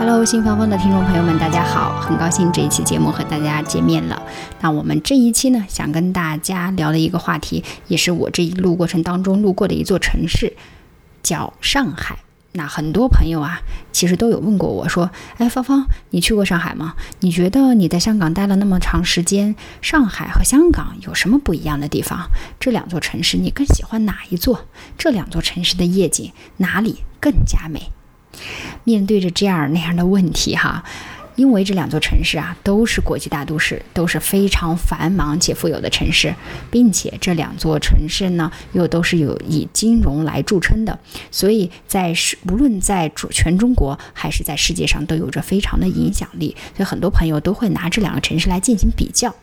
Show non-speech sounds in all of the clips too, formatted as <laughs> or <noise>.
Hello，新芳芳的听众朋友们，大家好，很高兴这一期节目和大家见面了。那我们这一期呢，想跟大家聊的一个话题，也是我这一路过程当中路过的一座城市，叫上海。那很多朋友啊，其实都有问过我说：“哎，芳芳，你去过上海吗？你觉得你在香港待了那么长时间，上海和香港有什么不一样的地方？这两座城市你更喜欢哪一座？这两座城市的夜景哪里更加美？”面对着这样那样的问题，哈，因为这两座城市啊都是国际大都市，都是非常繁忙且富有的城市，并且这两座城市呢又都是有以金融来著称的，所以在是无论在全中国还是在世界上都有着非常的影响力，所以很多朋友都会拿这两个城市来进行比较。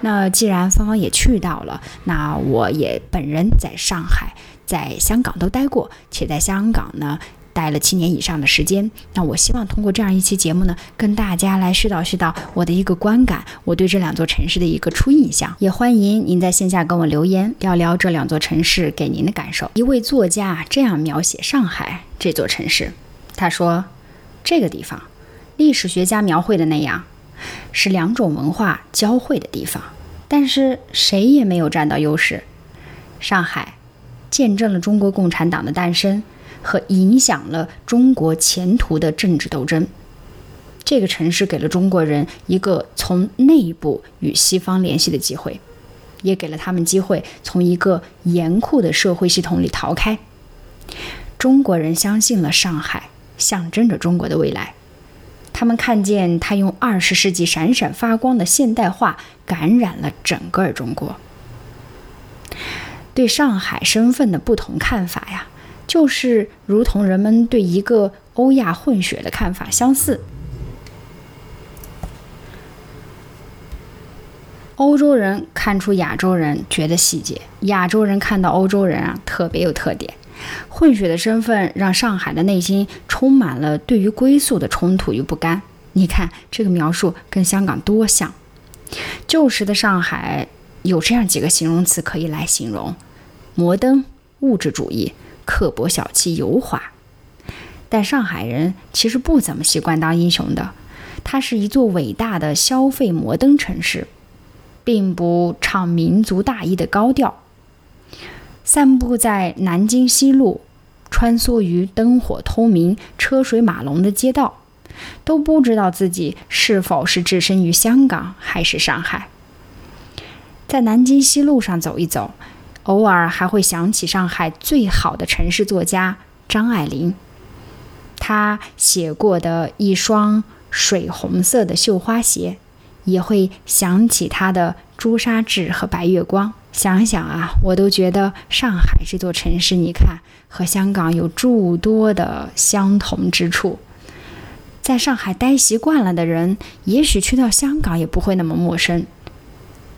那既然芳芳也去到了，那我也本人在上海、在香港都待过，且在香港呢。待了七年以上的时间，那我希望通过这样一期节目呢，跟大家来絮叨絮叨我的一个观感，我对这两座城市的一个初印象。也欢迎您在线下跟我留言，聊聊这两座城市给您的感受。一位作家这样描写上海这座城市，他说：“这个地方，历史学家描绘的那样，是两种文化交汇的地方，但是谁也没有占到优势。上海见证了中国共产党的诞生。”和影响了中国前途的政治斗争。这个城市给了中国人一个从内部与西方联系的机会，也给了他们机会从一个严酷的社会系统里逃开。中国人相信了上海象征着中国的未来，他们看见它用二十世纪闪闪发光的现代化感染了整个中国。对上海身份的不同看法呀。就是如同人们对一个欧亚混血的看法相似。欧洲人看出亚洲人觉得细节，亚洲人看到欧洲人啊特别有特点。混血的身份让上海的内心充满了对于归宿的冲突与不甘。你看这个描述跟香港多像。旧时的上海有这样几个形容词可以来形容：摩登、物质主义。刻薄小气、油滑，但上海人其实不怎么习惯当英雄的。它是一座伟大的消费摩登城市，并不唱民族大义的高调。散步在南京西路，穿梭于灯火通明、车水马龙的街道，都不知道自己是否是置身于香港还是上海。在南京西路上走一走。偶尔还会想起上海最好的城市作家张爱玲，她写过的一双水红色的绣花鞋，也会想起她的朱砂痣和白月光。想想啊，我都觉得上海这座城市，你看和香港有诸多的相同之处。在上海待习惯了的人，也许去到香港也不会那么陌生。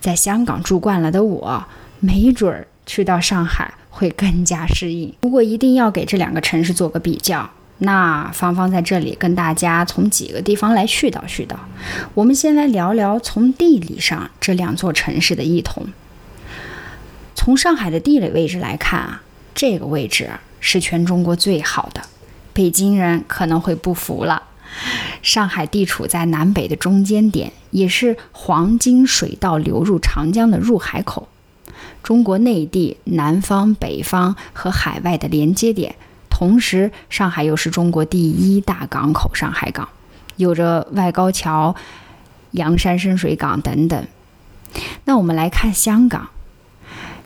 在香港住惯了的我，没准儿。去到上海会更加适应。如果一定要给这两个城市做个比较，那芳芳在这里跟大家从几个地方来絮叨絮叨。我们先来聊聊从地理上这两座城市的异同。从上海的地理位置来看啊，这个位置是全中国最好的。北京人可能会不服了。上海地处在南北的中间点，也是黄金水道流入长江的入海口。中国内地南方、北方和海外的连接点，同时上海又是中国第一大港口——上海港，有着外高桥、洋山深水港等等。那我们来看香港，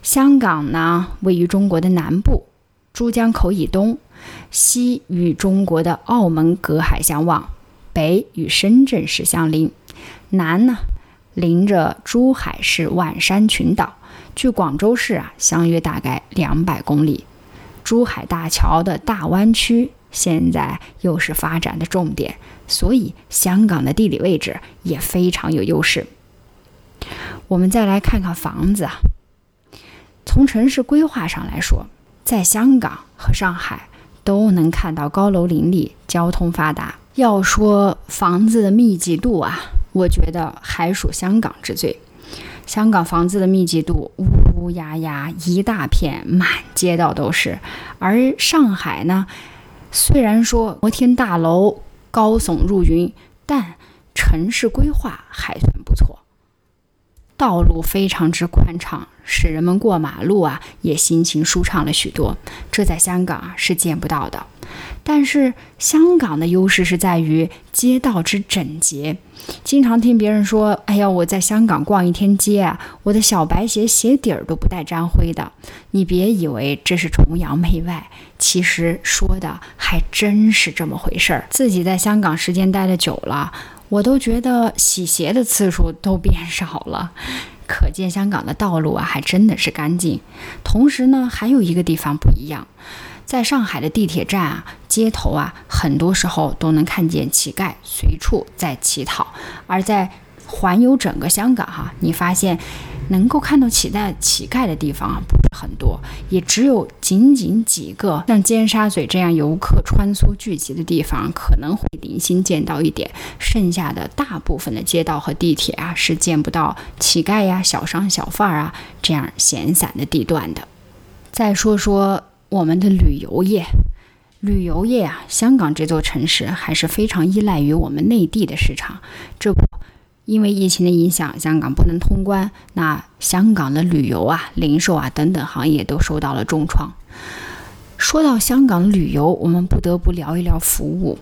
香港呢位于中国的南部，珠江口以东，西与中国的澳门隔海相望，北与深圳市相邻，南呢临着珠海市万山群岛。距广州市啊，相约大概两百公里。珠海大桥的大湾区现在又是发展的重点，所以香港的地理位置也非常有优势。我们再来看看房子啊。从城市规划上来说，在香港和上海都能看到高楼林立、交通发达。要说房子的密集度啊，我觉得还属香港之最。香港房子的密集度乌乌压压，一大片，满街道都是。而上海呢，虽然说摩天大楼高耸入云，但城市规划还算不错，道路非常之宽敞，使人们过马路啊也心情舒畅了许多。这在香港啊是见不到的。但是香港的优势是在于街道之整洁。经常听别人说：“哎呀，我在香港逛一天街啊，我的小白鞋鞋底儿都不带沾灰的。”你别以为这是崇洋媚外，其实说的还真是这么回事儿。自己在香港时间待的久了，我都觉得洗鞋的次数都变少了。可见香港的道路啊，还真的是干净。同时呢，还有一个地方不一样。在上海的地铁站啊、街头啊，很多时候都能看见乞丐随处在乞讨；而在环游整个香港哈，你发现能够看到乞丐乞丐的地方啊不是很多，也只有仅仅几个像尖沙咀这样游客穿梭聚集的地方可能会零星见到一点，剩下的大部分的街道和地铁啊是见不到乞丐呀、小商小贩啊这样闲散的地段的。再说说。我们的旅游业，旅游业啊，香港这座城市还是非常依赖于我们内地的市场。这，因为疫情的影响，香港不能通关，那香港的旅游啊、零售啊等等行业都受到了重创。说到香港旅游，我们不得不聊一聊服务。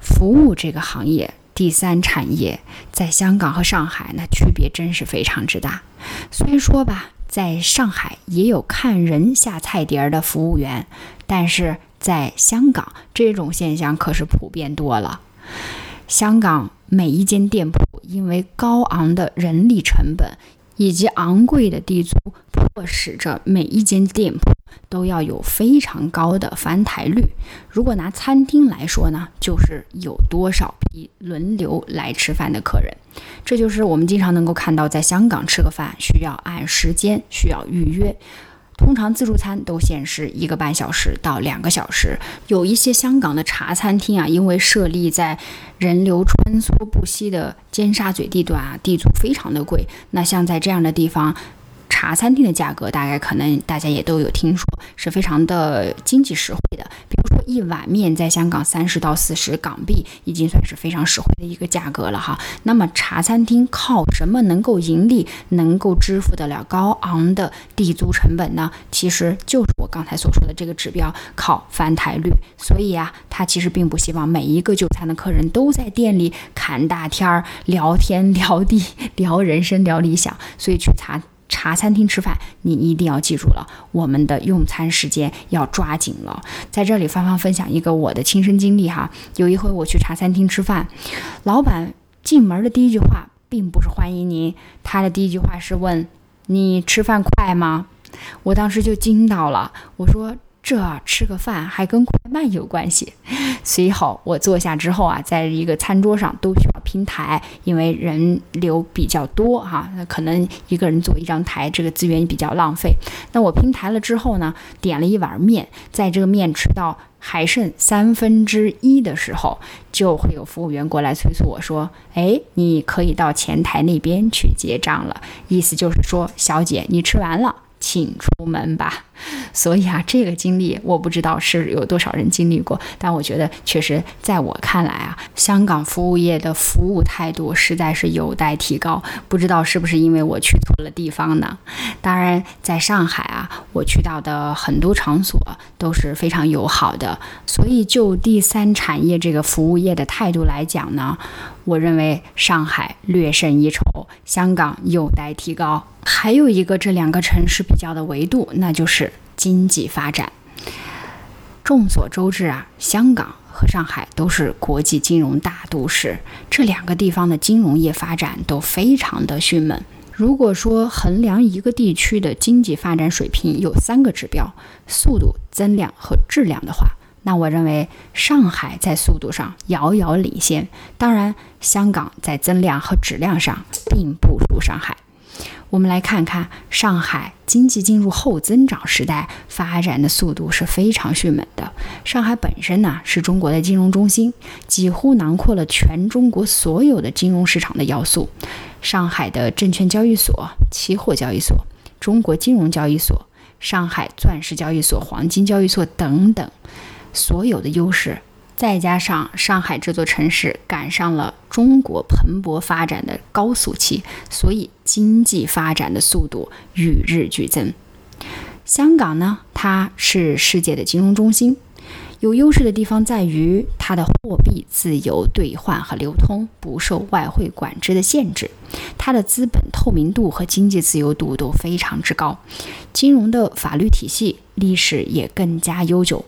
服务这个行业，第三产业，在香港和上海那区别真是非常之大。虽说吧。在上海也有看人下菜碟儿的服务员，但是在香港这种现象可是普遍多了。香港每一间店铺因为高昂的人力成本以及昂贵的地租，迫使着每一间店铺。都要有非常高的翻台率。如果拿餐厅来说呢，就是有多少批轮流来吃饭的客人。这就是我们经常能够看到，在香港吃个饭需要按时间，需要预约。通常自助餐都限时一个半小时到两个小时。有一些香港的茶餐厅啊，因为设立在人流穿梭不息的尖沙咀地段啊，地租非常的贵。那像在这样的地方。茶餐厅的价格大概可能大家也都有听说，是非常的经济实惠的。比如说一碗面在香港三十到四十港币，已经算是非常实惠的一个价格了哈。那么茶餐厅靠什么能够盈利，能够支付得了高昂的地租成本呢？其实就是我刚才所说的这个指标，靠翻台率。所以啊，他其实并不希望每一个就餐的客人都在店里侃大天儿、聊天 <laughs> 聊地、聊人生、聊理想，所以去茶。茶餐厅吃饭，你一定要记住了，我们的用餐时间要抓紧了。在这里，芳芳分享一个我的亲身经历哈。有一回我去茶餐厅吃饭，老板进门的第一句话并不是欢迎您，他的第一句话是问你吃饭快吗？我当时就惊到了，我说。这吃个饭还跟快慢有关系。<laughs> 随后我坐下之后啊，在一个餐桌上都需要拼台，因为人流比较多哈，那可能一个人坐一张台，这个资源比较浪费。那我拼台了之后呢，点了一碗面，在这个面吃到还剩三分之一的时候，就会有服务员过来催促我说：“哎，你可以到前台那边去结账了。”意思就是说，小姐，你吃完了。请出门吧。所以啊，这个经历我不知道是有多少人经历过，但我觉得确实在我看来啊，香港服务业的服务态度实在是有待提高。不知道是不是因为我去错了地方呢？当然，在上海啊，我去到的很多场所都是非常友好的。所以就第三产业这个服务业的态度来讲呢，我认为上海略胜一筹，香港有待提高。还有一个这两个城市比较的维度，那就是经济发展。众所周知啊，香港和上海都是国际金融大都市，这两个地方的金融业发展都非常的迅猛。如果说衡量一个地区的经济发展水平有三个指标：速度、增量和质量的话，那我认为上海在速度上遥遥领先。当然，香港在增量和质量上并不如上海。我们来看看上海经济进入后增长时代，发展的速度是非常迅猛的。上海本身呢是中国的金融中心，几乎囊括了全中国所有的金融市场的要素。上海的证券交易所、期货交易所、中国金融交易所、上海钻石交易所、黄金交易所等等，所有的优势。再加上上海这座城市赶上了中国蓬勃发展的高速期，所以经济发展的速度与日俱增。香港呢，它是世界的金融中心，有优势的地方在于它的货币自由兑换和流通，不受外汇管制的限制，它的资本透明度和经济自由度都非常之高，金融的法律体系历史也更加悠久。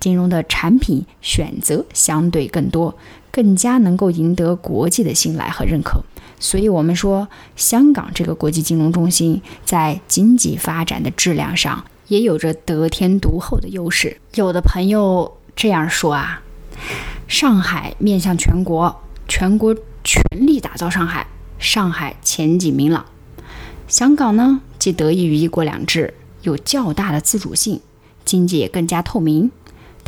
金融的产品选择相对更多，更加能够赢得国际的信赖和认可。所以，我们说香港这个国际金融中心在经济发展的质量上也有着得天独厚的优势。有的朋友这样说啊：上海面向全国，全国全力打造上海，上海前景明朗；香港呢，既得益于一国两制，有较大的自主性，经济也更加透明。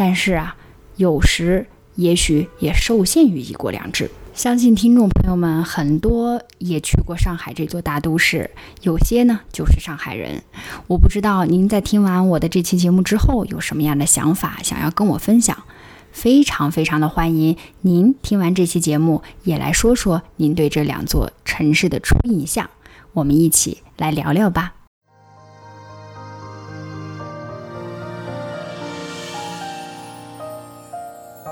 但是啊，有时也许也受限于一国两制。相信听众朋友们很多也去过上海这座大都市，有些呢就是上海人。我不知道您在听完我的这期节目之后有什么样的想法，想要跟我分享。非常非常的欢迎您听完这期节目也来说说您对这两座城市的初印象，我们一起来聊聊吧。